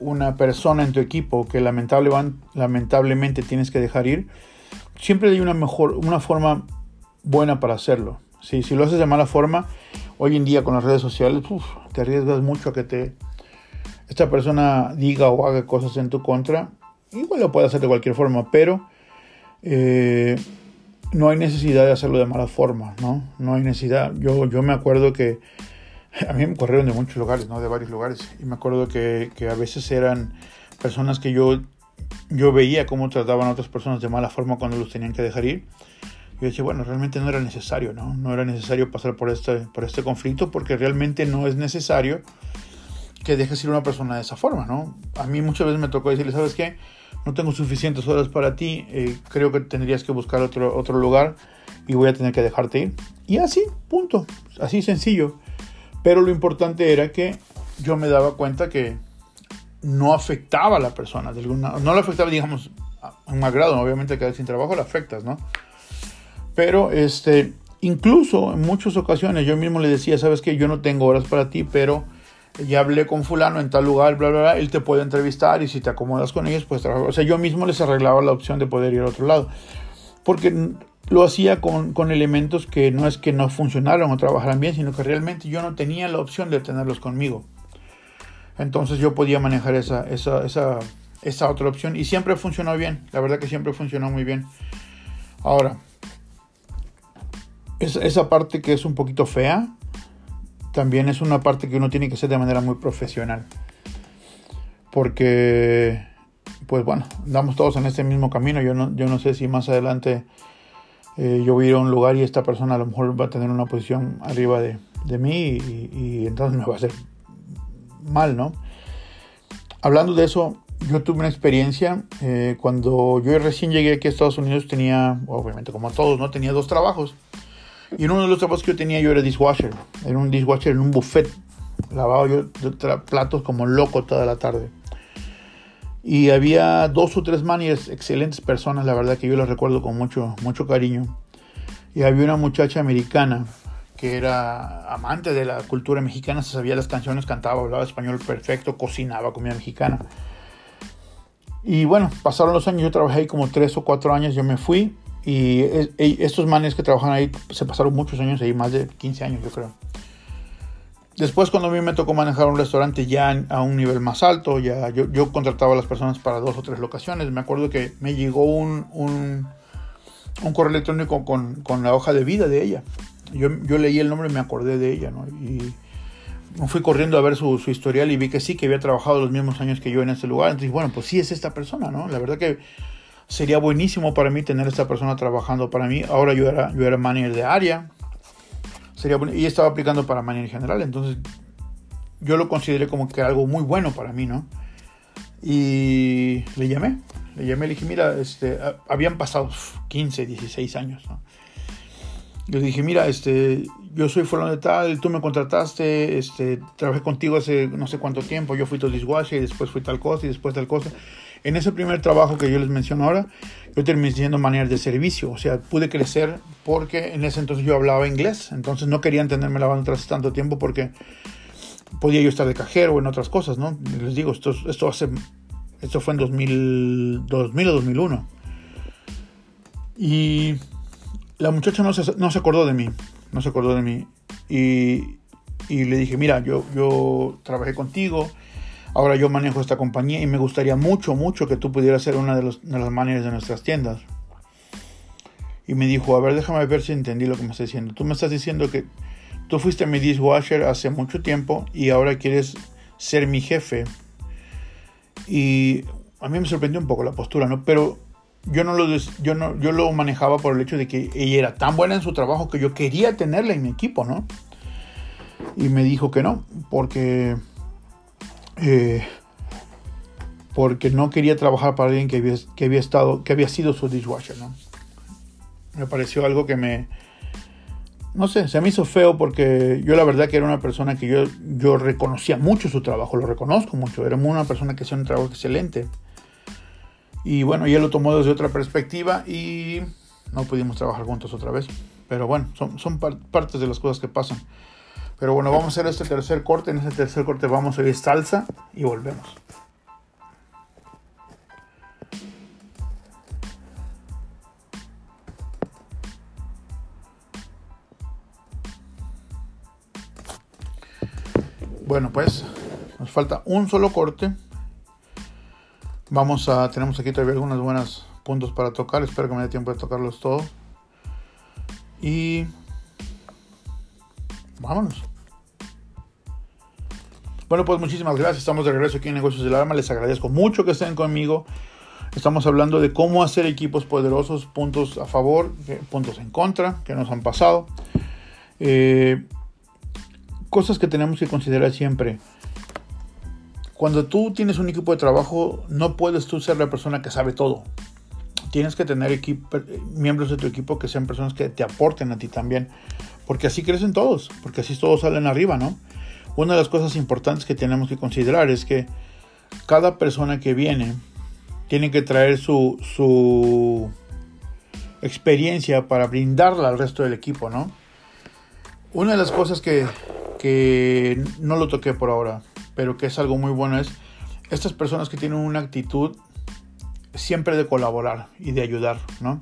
una persona en tu equipo que lamentable, lamentablemente tienes que dejar ir, siempre hay una, mejor, una forma buena para hacerlo. Si, si lo haces de mala forma, hoy en día con las redes sociales, te arriesgas mucho a que te esta persona diga o haga cosas en tu contra. Igual lo puede hacer de cualquier forma, pero eh, no hay necesidad de hacerlo de mala forma, ¿no? No hay necesidad. Yo, yo me acuerdo que a mí me corrieron de muchos lugares, ¿no? De varios lugares. Y me acuerdo que, que a veces eran personas que yo, yo veía cómo trataban a otras personas de mala forma cuando los tenían que dejar ir yo decía, bueno, realmente no era necesario, ¿no? No era necesario pasar por este, por este conflicto porque realmente no es necesario que dejes ir a una persona de esa forma, ¿no? A mí muchas veces me tocó decirle, ¿sabes qué? No tengo suficientes horas para ti, eh, creo que tendrías que buscar otro, otro lugar y voy a tener que dejarte ir. Y así, punto, así sencillo. Pero lo importante era que yo me daba cuenta que no afectaba a la persona, de alguna, no le afectaba, digamos, a un agrado, obviamente quedar sin trabajo le afectas, ¿no? Pero este, incluso en muchas ocasiones yo mismo le decía, sabes que yo no tengo horas para ti, pero ya hablé con fulano en tal lugar, bla, bla, bla, él te puede entrevistar y si te acomodas con ellos, pues trabajar. O sea, yo mismo les arreglaba la opción de poder ir a otro lado. Porque lo hacía con, con, elementos que no es que no funcionaran o trabajaran bien, sino que realmente yo no tenía la opción de tenerlos conmigo. Entonces yo podía manejar esa, esa, esa, esa otra opción y siempre funcionó bien. La verdad que siempre funcionó muy bien. Ahora, esa parte que es un poquito fea, también es una parte que uno tiene que hacer de manera muy profesional. Porque, pues bueno, andamos todos en este mismo camino. Yo no, yo no sé si más adelante eh, yo voy a ir a un lugar y esta persona a lo mejor va a tener una posición arriba de, de mí y, y, entonces me va a hacer mal, ¿no? Hablando de eso, yo tuve una experiencia eh, cuando yo recién llegué aquí a Estados Unidos tenía, obviamente como todos, ¿no? Tenía dos trabajos. Y uno de los trabajos que yo tenía yo era dishwasher. Era un dishwasher en un buffet. Lavaba yo platos como loco toda la tarde. Y había dos o tres managers, excelentes personas, la verdad que yo las recuerdo con mucho, mucho cariño. Y había una muchacha americana que era amante de la cultura mexicana, se sabía las canciones, cantaba, hablaba español perfecto, cocinaba comida mexicana. Y bueno, pasaron los años, yo trabajé ahí como tres o cuatro años, yo me fui y estos manes que trabajan ahí se pasaron muchos años ahí, más de 15 años yo creo. Después cuando a mí me tocó manejar un restaurante ya a un nivel más alto, ya yo, yo contrataba a las personas para dos o tres locaciones. Me acuerdo que me llegó un, un, un correo electrónico con, con, la hoja de vida de ella. Yo, yo, leí el nombre y me acordé de ella, ¿no? Y fui corriendo a ver su, su, historial y vi que sí, que había trabajado los mismos años que yo en ese lugar. Entonces, bueno, pues sí es esta persona, ¿no? La verdad que sería buenísimo para mí tener esta persona trabajando para mí. Ahora yo era, yo era manager de área. Sería y estaba aplicando para manager general. Entonces yo lo consideré como que algo muy bueno para mí, ¿no? Y le llamé. Le llamé, le dije, mira, este, habían pasado 15, 16 años, ¿no? Yo dije, mira, este, yo soy fulano de tal, tú me contrataste, este, trabajé contigo hace no sé cuánto tiempo, yo fui tu dishwasher y después fui tal cosa y después tal cosa. En ese primer trabajo que yo les menciono ahora, yo terminé siendo manager de servicio, o sea, pude crecer porque en ese entonces yo hablaba inglés, entonces no querían tenerme lavando atrás tanto tiempo porque podía yo estar de cajero o en otras cosas, ¿no? Les digo, esto, esto, hace, esto fue en 2000, 2000 o 2001. Y la muchacha no se, no se acordó de mí, no se acordó de mí. Y, y le dije, mira, yo, yo trabajé contigo, ahora yo manejo esta compañía y me gustaría mucho, mucho que tú pudieras ser una de, los, las managers de nuestras tiendas. Y me dijo, a ver, déjame ver si entendí lo que me estás diciendo. Tú me estás diciendo que tú fuiste mi dishwasher hace mucho tiempo y ahora quieres ser mi jefe. Y a mí me sorprendió un poco la postura, ¿no? Pero yo no lo, yo no, yo lo manejaba por el hecho de que ella era tan buena en su trabajo que yo quería tenerla en mi equipo, ¿no? Y me dijo que no, porque, eh, porque no quería trabajar para alguien que había, que había, estado, que había sido su dishwasher, ¿no? Me pareció algo que me, no sé, se me hizo feo porque yo la verdad que era una persona que yo, yo reconocía mucho su trabajo, lo reconozco mucho, era una persona que hacía un trabajo excelente. Y bueno, ella lo tomó desde otra perspectiva y no pudimos trabajar juntos otra vez. Pero bueno, son, son partes de las cosas que pasan. Pero bueno, vamos a hacer este tercer corte. En este tercer corte vamos a ir salsa y volvemos. Bueno, pues nos falta un solo corte. Vamos a, tenemos aquí todavía algunos buenos puntos para tocar. Espero que me dé tiempo de tocarlos todos. Y vámonos. Bueno, pues muchísimas gracias. Estamos de regreso aquí en Negocios del Arma. Les agradezco mucho que estén conmigo. Estamos hablando de cómo hacer equipos poderosos, puntos a favor, puntos en contra, que nos han pasado. Eh, cosas que tenemos que considerar siempre. Cuando tú tienes un equipo de trabajo, no puedes tú ser la persona que sabe todo. Tienes que tener miembros de tu equipo que sean personas que te aporten a ti también. Porque así crecen todos, porque así todos salen arriba, ¿no? Una de las cosas importantes que tenemos que considerar es que cada persona que viene tiene que traer su, su experiencia para brindarla al resto del equipo, ¿no? Una de las cosas que, que no lo toqué por ahora, pero que es algo muy bueno es estas personas que tienen una actitud siempre de colaborar y de ayudar, ¿no?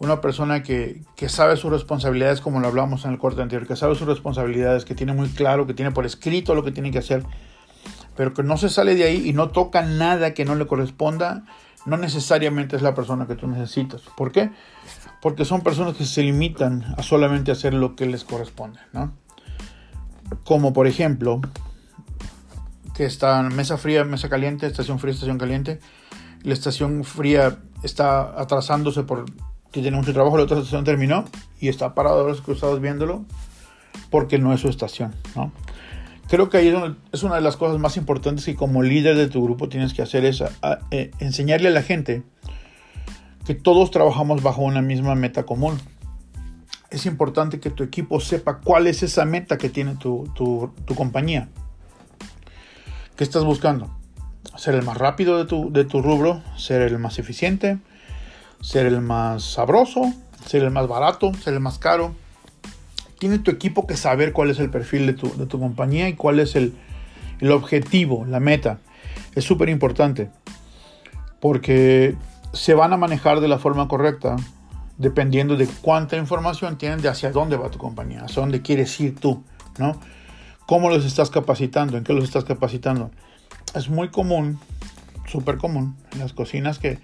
Una persona que, que, sabe sus responsabilidades, como lo hablamos en el corte anterior, que sabe sus responsabilidades, que tiene muy claro, que tiene por escrito lo que tiene que hacer, pero que no se sale de ahí y no toca nada que no le corresponda, no necesariamente es la persona que tú necesitas. ¿Por qué? Porque son personas que se limitan a solamente hacer lo que les corresponde, ¿no? como por ejemplo que está mesa fría, mesa caliente, estación fría, estación caliente. La estación fría está atrasándose porque tiene mucho trabajo, la otra estación terminó y está parado los cruzados viéndolo porque no es su estación, ¿no? Creo que ahí es una de las cosas más importantes que como líder de tu grupo tienes que hacer es eh, enseñarle a la gente que todos trabajamos bajo una misma meta común es importante que tu equipo sepa cuál es esa meta que tiene tu, compañía. ¿Qué estás buscando? Ser el más rápido de tu, de tu rubro, ser el más eficiente, ser el más sabroso, ser el más barato, ser el más caro. Tiene tu equipo que saber cuál es el perfil de tu, de tu compañía y cuál es el, el objetivo, la meta. Es súper importante porque se van a manejar de la forma correcta dependiendo de cuánta información tienen de hacia dónde va tu compañía, hacia dónde quieres ir tú, ¿no? ¿Cómo los estás capacitando? ¿En qué los estás capacitando? Es muy común, súper común, en las cocinas que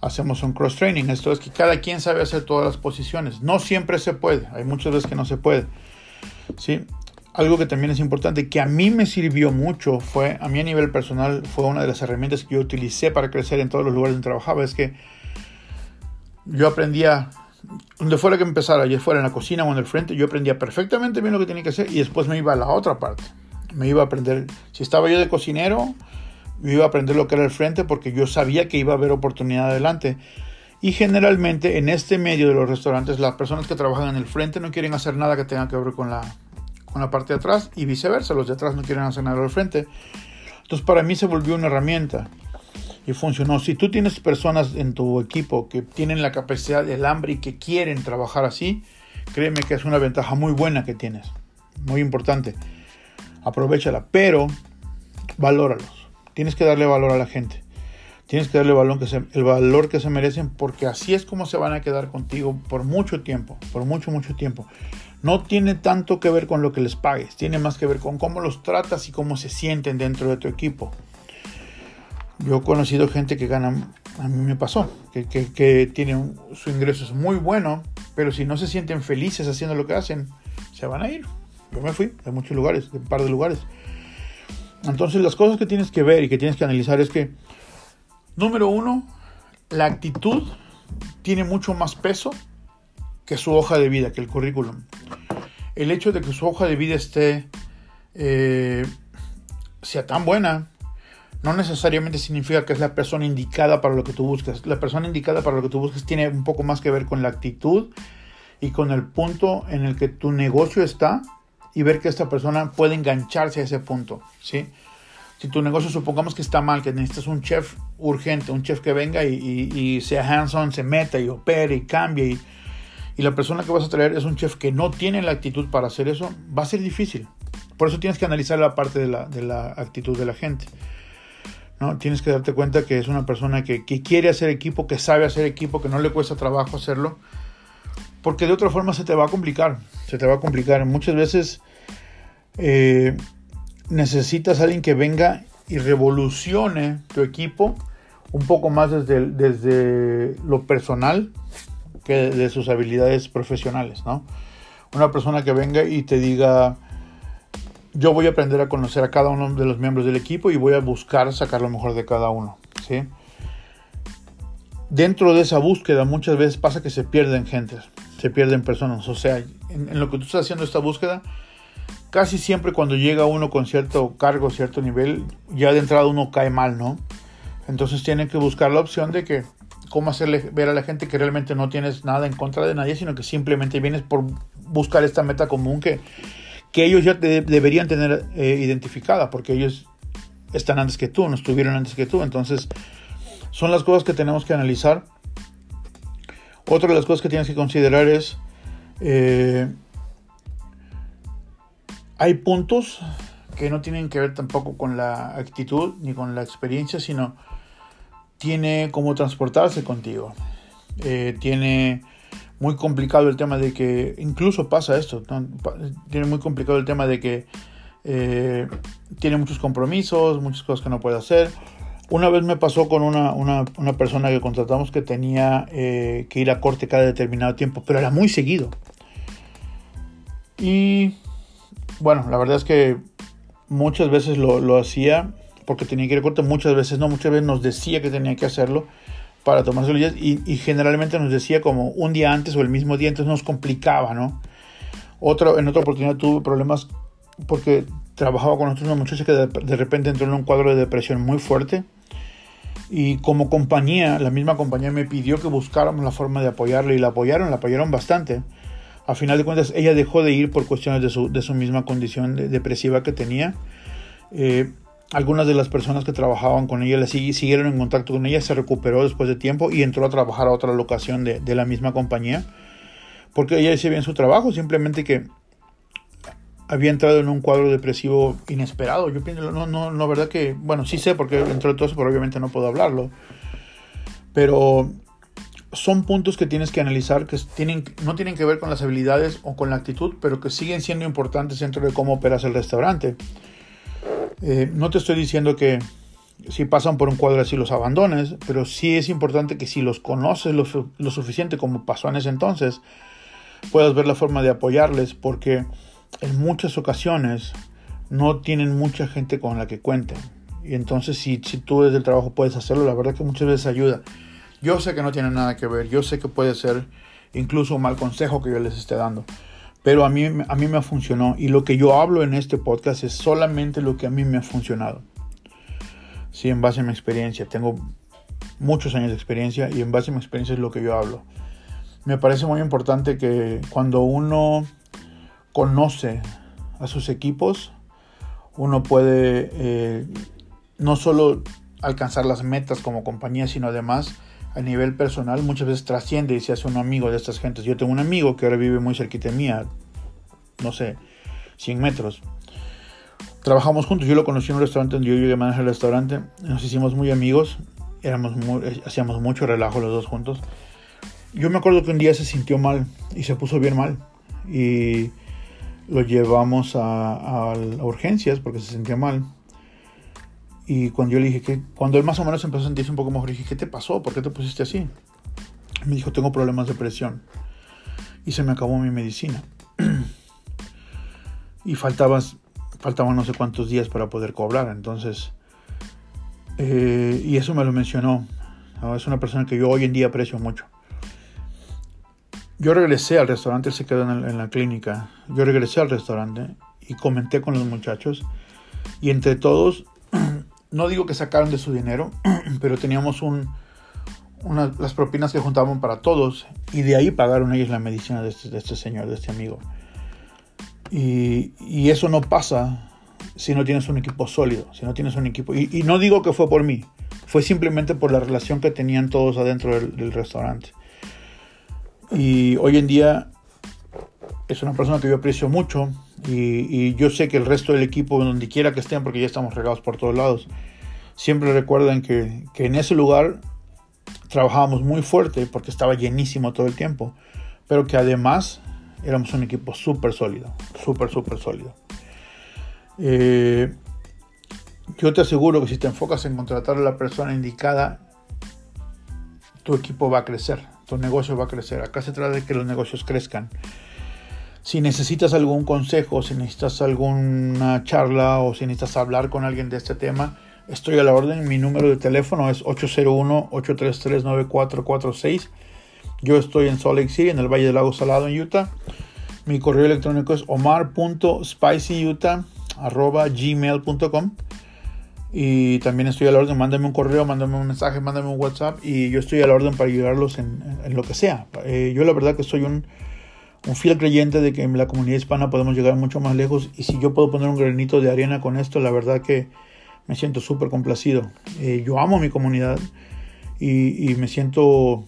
hacemos un cross-training. Esto es que cada quien sabe hacer todas las posiciones. No siempre se puede, hay muchas veces que no se puede. ¿sí? Algo que también es importante, que a mí me sirvió mucho, fue, a mí a nivel personal, fue una de las herramientas que yo utilicé para crecer en todos los lugares donde trabajaba, es que yo aprendía, donde fuera que empezara, ya fuera en la cocina o en el frente, yo aprendía perfectamente bien lo que tenía que hacer y después me iba a la otra parte. Me iba a aprender, si estaba yo de cocinero, me iba a aprender lo que era el frente porque yo sabía que iba a haber oportunidad adelante. Y generalmente en este medio de los restaurantes, las personas que trabajan en el frente no quieren hacer nada que tenga que ver con la, con la parte de atrás y viceversa, los de atrás no quieren hacer nada del frente. Entonces para mí se volvió una herramienta y funcionó. Si tú tienes personas en tu equipo que tienen la capacidad del hambre y que quieren trabajar así, créeme que es una ventaja muy buena que tienes, muy importante. aprovechala, pero valóralos. Tienes que darle valor a la gente. Tienes que darle valor que se, el valor que se merecen porque así es como se van a quedar contigo por mucho tiempo, por mucho, mucho tiempo. No tiene tanto que ver con lo que les pagues, tiene más que ver con cómo los tratas y cómo se sienten dentro de tu equipo. Yo he conocido gente que gana, a mí me pasó, que, que, tiene su ingreso es muy bueno, pero si no se sienten felices haciendo lo que hacen, se van a ir. Yo me fui de muchos lugares, de un par de lugares. Entonces las cosas que tienes que ver y que tienes que analizar es que, número uno, la actitud tiene mucho más peso que su hoja de vida, que el currículum. El hecho de que su hoja de vida esté, eh, sea tan buena, no necesariamente significa que es la persona indicada para lo que tú buscas. La persona indicada para lo que tú buscas tiene un poco más que ver con la actitud y con el punto en el que tu negocio está y ver que esta persona puede engancharse a ese punto, ¿sí? Si tu negocio supongamos que está mal, que necesitas un chef urgente, un chef que venga y, y, sea hands-on, se meta y opere y cambie y, y la persona que vas a traer es un chef que no tiene la actitud para hacer eso, va a ser difícil. Por eso tienes que analizar la parte de la, de la actitud de la gente. ¿no? Tienes que darte cuenta que es una persona que, que, quiere hacer equipo, que sabe hacer equipo, que no le cuesta trabajo hacerlo, porque de otra forma se te va a complicar, se te va a complicar. Muchas veces eh, necesitas a alguien que venga y revolucione tu equipo un poco más desde, desde lo personal que de sus habilidades profesionales, ¿no? Una persona que venga y te diga, yo voy a aprender a conocer a cada uno de los miembros del equipo y voy a buscar sacar lo mejor de cada uno, ¿sí? Dentro de esa búsqueda muchas veces pasa que se pierden gentes, se pierden personas, o sea, en, lo que tú estás haciendo esta búsqueda, casi siempre cuando llega uno con cierto cargo, cierto nivel, ya de entrada uno cae mal, ¿no? Entonces tienen que buscar la opción de que cómo hacerle ver a la gente que realmente no tienes nada en contra de nadie, sino que simplemente vienes por buscar esta meta común que, que ellos ya deberían tener eh, identificada, porque ellos están antes que tú, no estuvieron antes que tú. Entonces, son las cosas que tenemos que analizar. Otra de las cosas que tienes que considerar es, eh, hay puntos que no tienen que ver tampoco con la actitud ni con la experiencia, sino tiene cómo transportarse contigo. Eh, tiene muy complicado el tema de que, incluso pasa esto, tiene muy complicado el tema de que eh, tiene muchos compromisos, muchas cosas que no puede hacer. Una vez me pasó con una, una, una persona que contratamos que tenía eh, que ir a corte cada determinado tiempo, pero era muy seguido. Y bueno, la verdad es que muchas veces lo, lo hacía porque tenía que ir a corte, muchas veces no, muchas veces nos decía que tenía que hacerlo para tomarse los días y, generalmente nos decía como un día antes o el mismo día, entonces nos complicaba, ¿no? Otro, en otra oportunidad tuve problemas porque trabajaba con otros muchachos que de, de, repente entró en un cuadro de depresión muy fuerte y como compañía, la misma compañía me pidió que buscáramos la forma de apoyarle y la apoyaron, la apoyaron bastante. A final de cuentas, ella dejó de ir por cuestiones de su, de su misma condición de, depresiva que tenía. Eh, algunas de las personas que trabajaban con ella le siguieron en contacto con ella, se recuperó después de tiempo y entró a trabajar a otra locación de, de la misma compañía. Porque ella hacía bien su trabajo, simplemente que había entrado en un cuadro depresivo inesperado. Yo pienso, no, no, no, verdad que, bueno, sí sé porque entró todo eso, pero obviamente no puedo hablarlo. Pero son puntos que tienes que analizar que tienen, no tienen que ver con las habilidades o con la actitud, pero que siguen siendo importantes dentro de cómo operas el restaurante. Eh, no te estoy diciendo que si pasan por un cuadro así los abandones, pero sí es importante que si los conoces lo, lo suficiente como pasó en ese entonces, puedas ver la forma de apoyarles, porque en muchas ocasiones no tienen mucha gente con la que cuenten. Y entonces si, si tú desde el trabajo puedes hacerlo, la verdad que muchas veces ayuda. Yo sé que no tiene nada que ver, yo sé que puede ser incluso un mal consejo que yo les esté dando, pero a mí, a mí me funcionó y lo que yo hablo en este podcast es solamente lo que a mí me ha funcionado. Sí, en base a mi experiencia, tengo muchos años de experiencia y en base a mi experiencia es lo que yo hablo. Me parece muy importante que cuando uno conoce a sus equipos, uno puede eh, no solo alcanzar las metas como compañía, sino además a nivel personal muchas veces trasciende y se hace un amigo de estas gentes. Yo tengo un amigo que ahora vive muy cerquita de mía, no sé, 100 metros. trabajamos juntos. Yo lo conocí en un restaurante donde yo llegué a manejar el restaurante. Nos hicimos muy amigos. Éramos hacíamos mucho relajo los dos juntos. Yo me acuerdo que un día se sintió mal y se puso bien mal. Y lo llevamos a, urgencias porque se sentía mal. Y cuando yo le dije que, cuando él más o menos empezó a sentirse un poco mejor, le dije, ¿qué te pasó? ¿Por qué te pusiste así? Me dijo, tengo problemas de presión. Y se me acabó mi medicina. y faltaban, faltaban no sé cuántos días para poder cobrar. Entonces, eh, y eso me lo mencionó. Es una persona que yo hoy en día aprecio mucho. Yo regresé al restaurante, se quedó en, la clínica. Yo regresé al restaurante y comenté con los muchachos. Y entre todos, no digo que sacaron de su dinero, pero teníamos un, las propinas que juntaban para todos. Y de ahí pagaron ellos la medicina de este, este señor, de este amigo. Y, eso no pasa si no tienes un equipo sólido, si no tienes un equipo... Y, no digo que fue por mí, fue simplemente por la relación que tenían todos adentro del restaurante. Y hoy en día es una persona que yo aprecio mucho y, yo sé que el resto del equipo, donde quiera que estén, porque ya estamos regados por todos lados, siempre recuerdan que, que en ese lugar trabajábamos muy fuerte porque estaba llenísimo todo el tiempo, pero que además éramos un equipo súper sólido, súper, súper sólido. Eh, yo te aseguro que si te enfocas en contratar a la persona indicada, tu equipo va a crecer tu negocio va a crecer. Acá se trata de que los negocios crezcan. Si necesitas algún consejo, si necesitas alguna charla o si necesitas hablar con alguien de este tema, estoy a la orden. Mi número de teléfono es 801-833-9446. Yo estoy en Salt Lake City, en el Valle del Lago Salado, en Utah. Mi correo electrónico es omar.spicyutah.gmail.com y también estoy a la orden, mándame un correo, mándame un mensaje, mándame un WhatsApp y yo estoy a la orden para ayudarlos en, lo que sea. Eh, yo la verdad que soy un, un, fiel creyente de que en la comunidad hispana podemos llegar mucho más lejos y si yo puedo poner un granito de arena con esto, la verdad que me siento súper complacido. Eh, yo amo mi comunidad y, y, me siento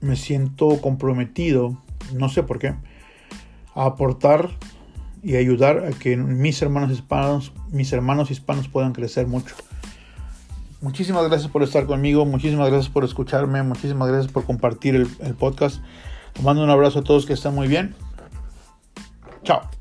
me siento comprometido, no sé por qué, a aportar y ayudar a que mis hermanos hispanos, mis hermanos hispanos puedan crecer mucho. Muchísimas gracias por estar conmigo, muchísimas gracias por escucharme, muchísimas gracias por compartir el, podcast. Te mando un abrazo a todos que están muy bien. Chao.